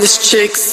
These chicks.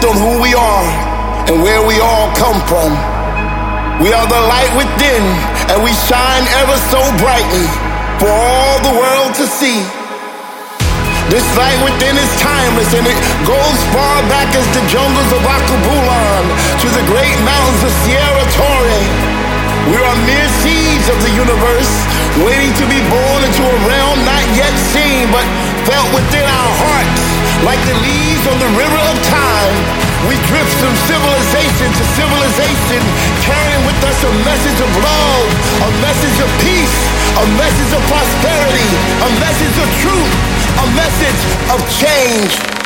Don't. hoe message of peace, a message of prosperity, a message of truth, a message of change.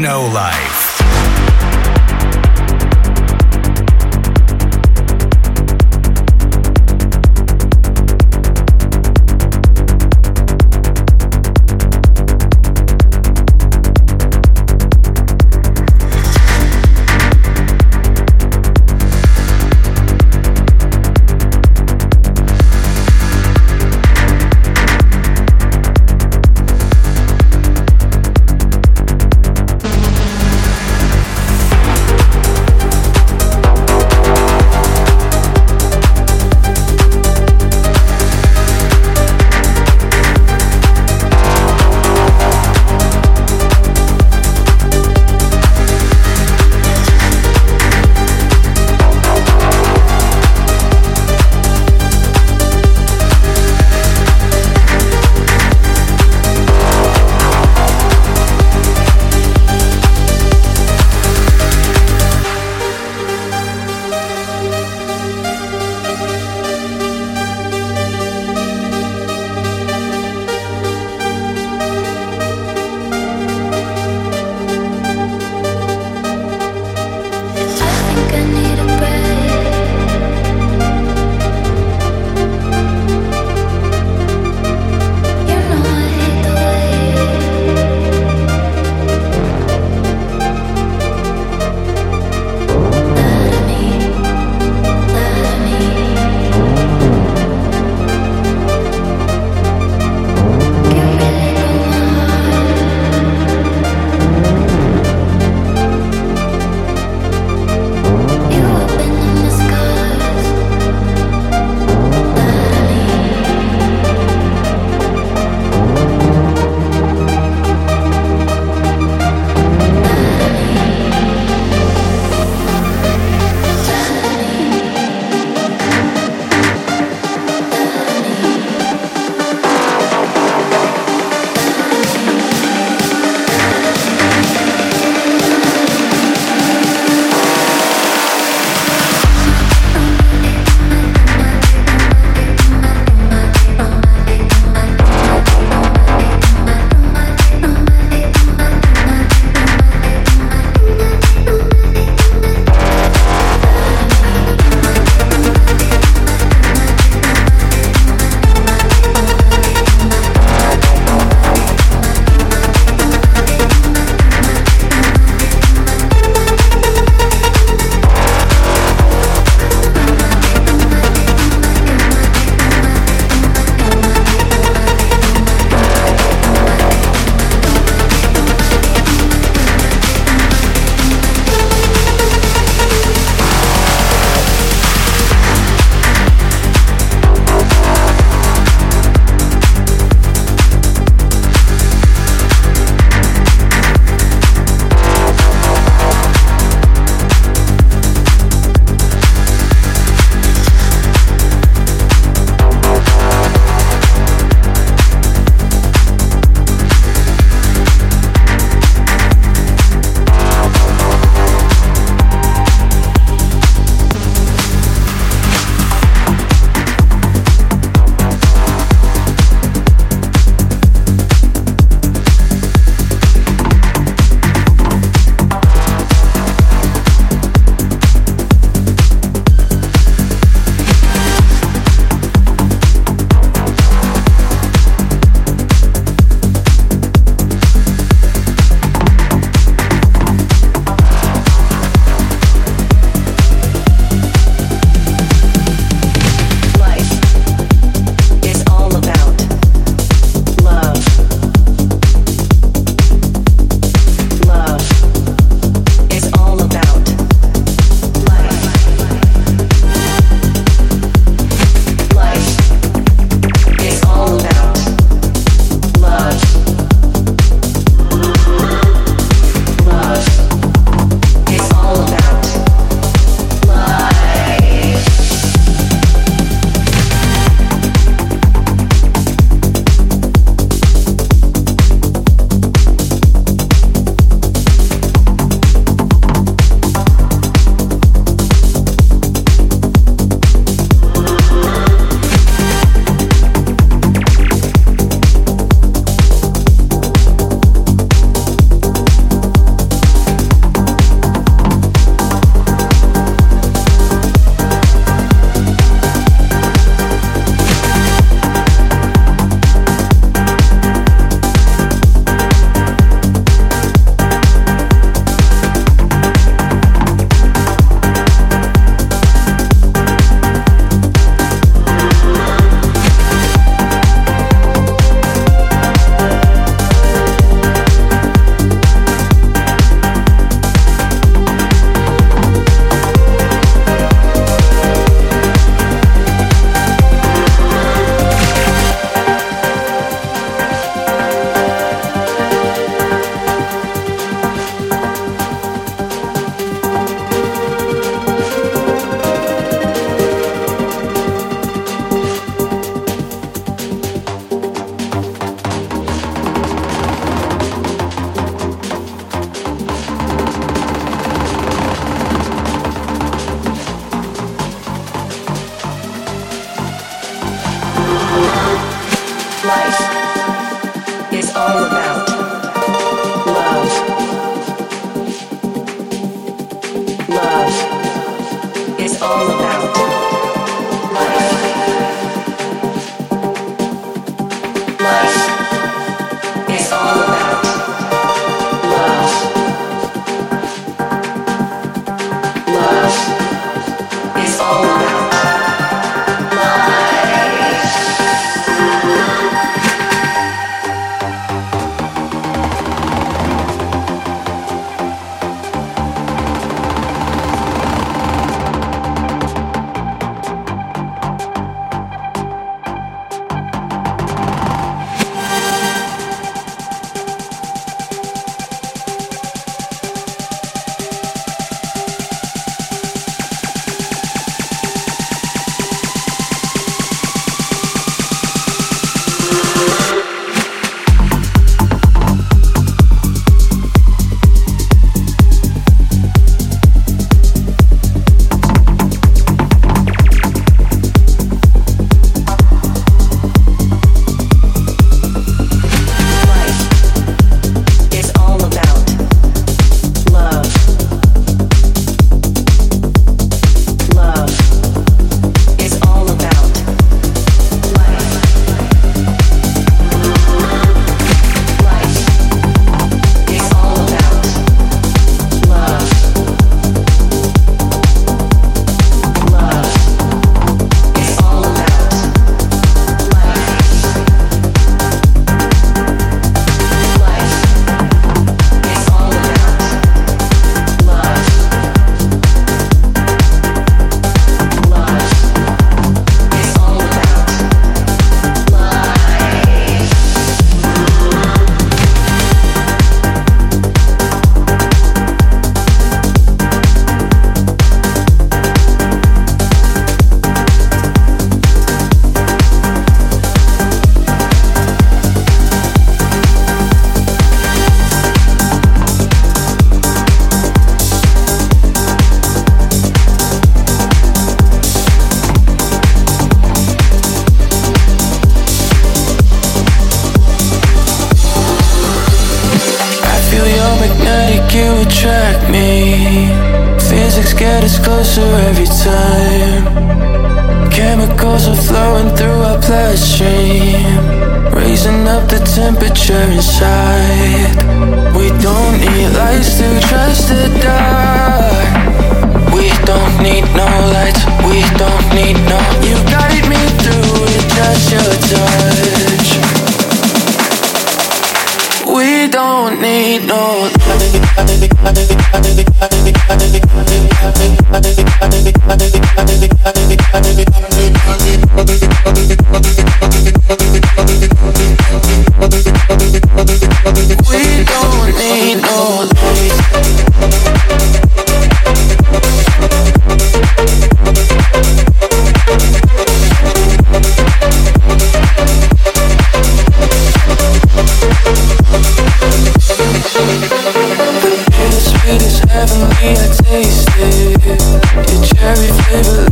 Techno Life.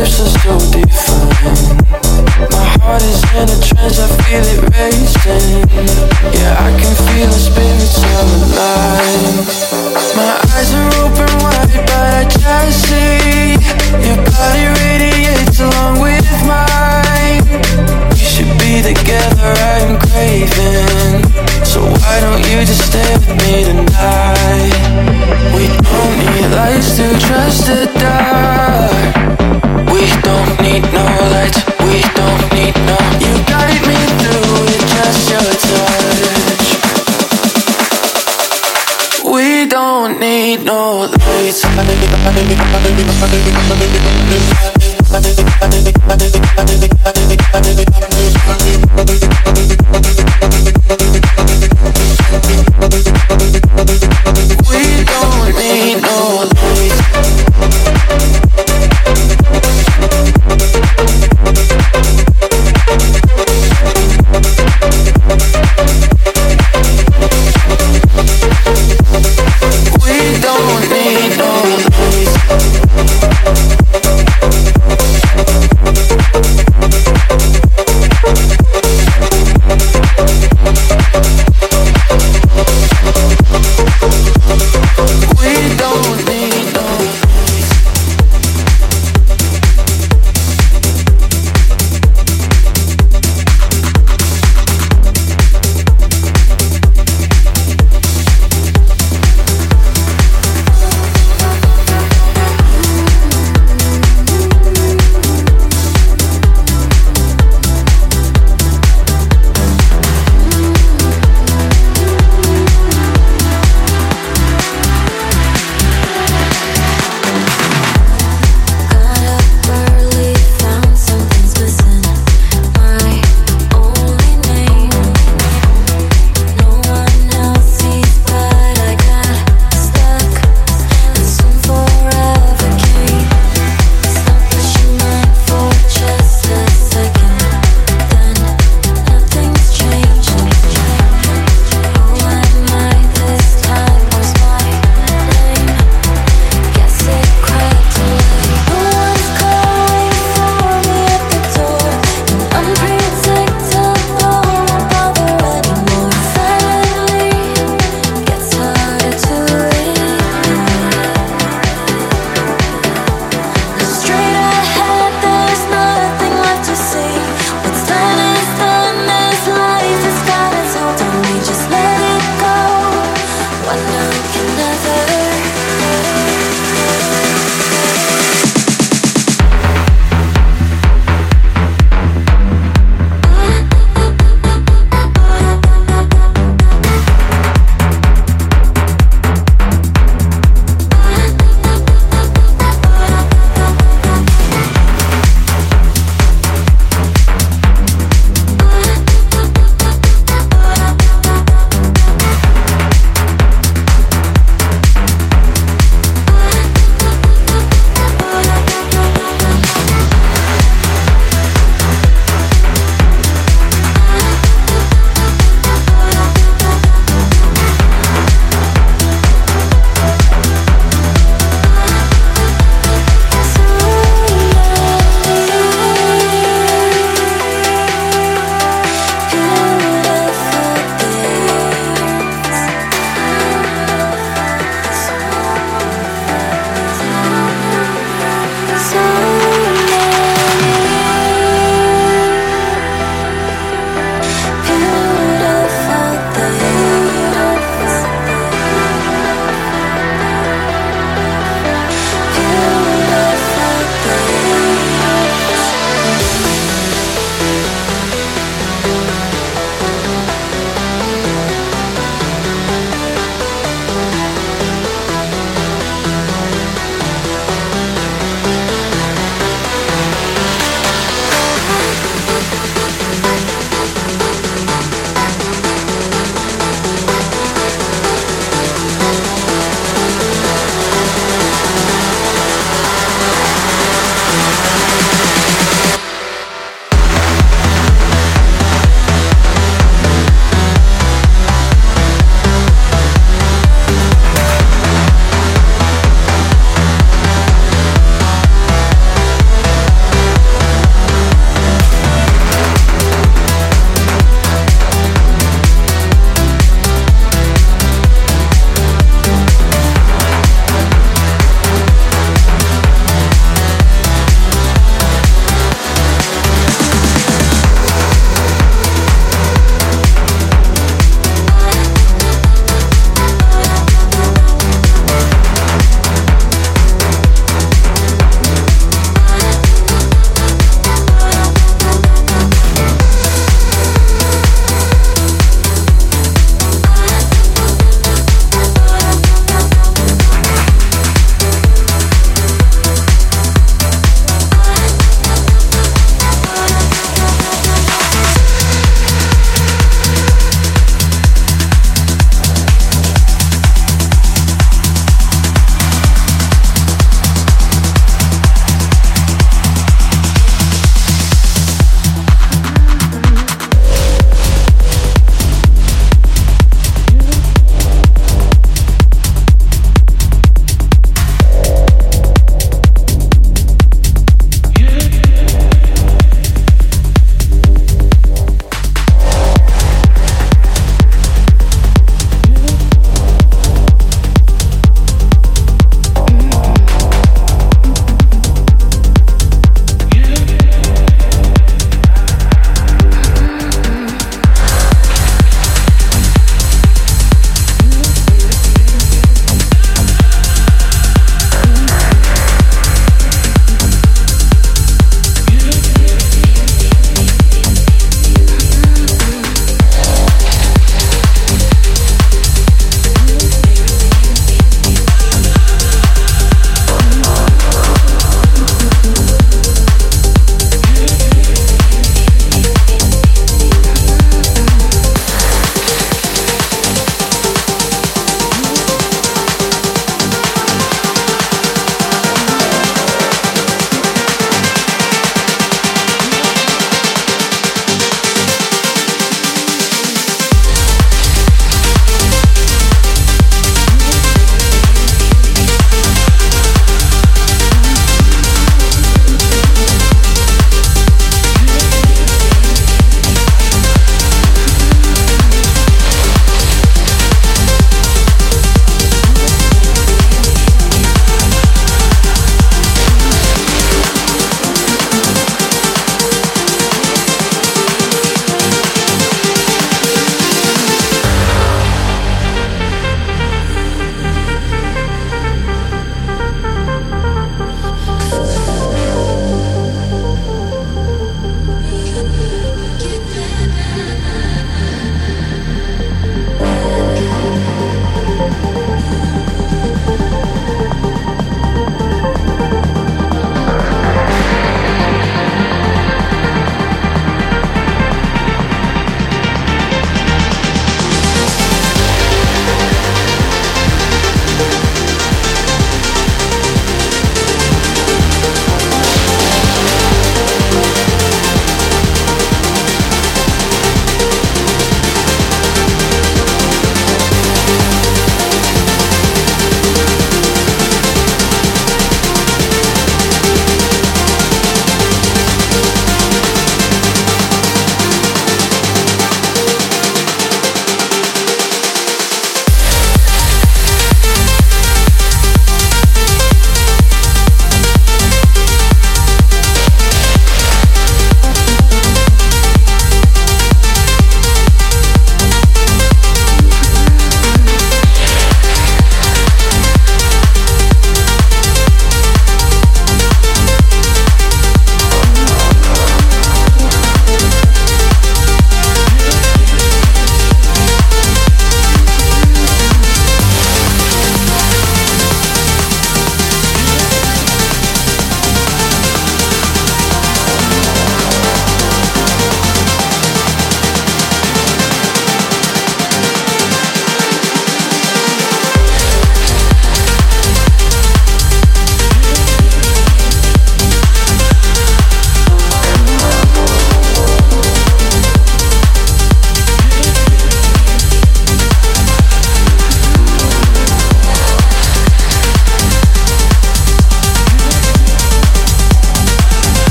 Lips are so divine. My heart is in a trance, I feel it racing. Yeah, I can feel the spirits come alive. My eyes are open wide, but I just see your body radiates along with mine. We should be together, I'm craving. So why don't you just stay with me tonight? We don't need lights to trust the We don't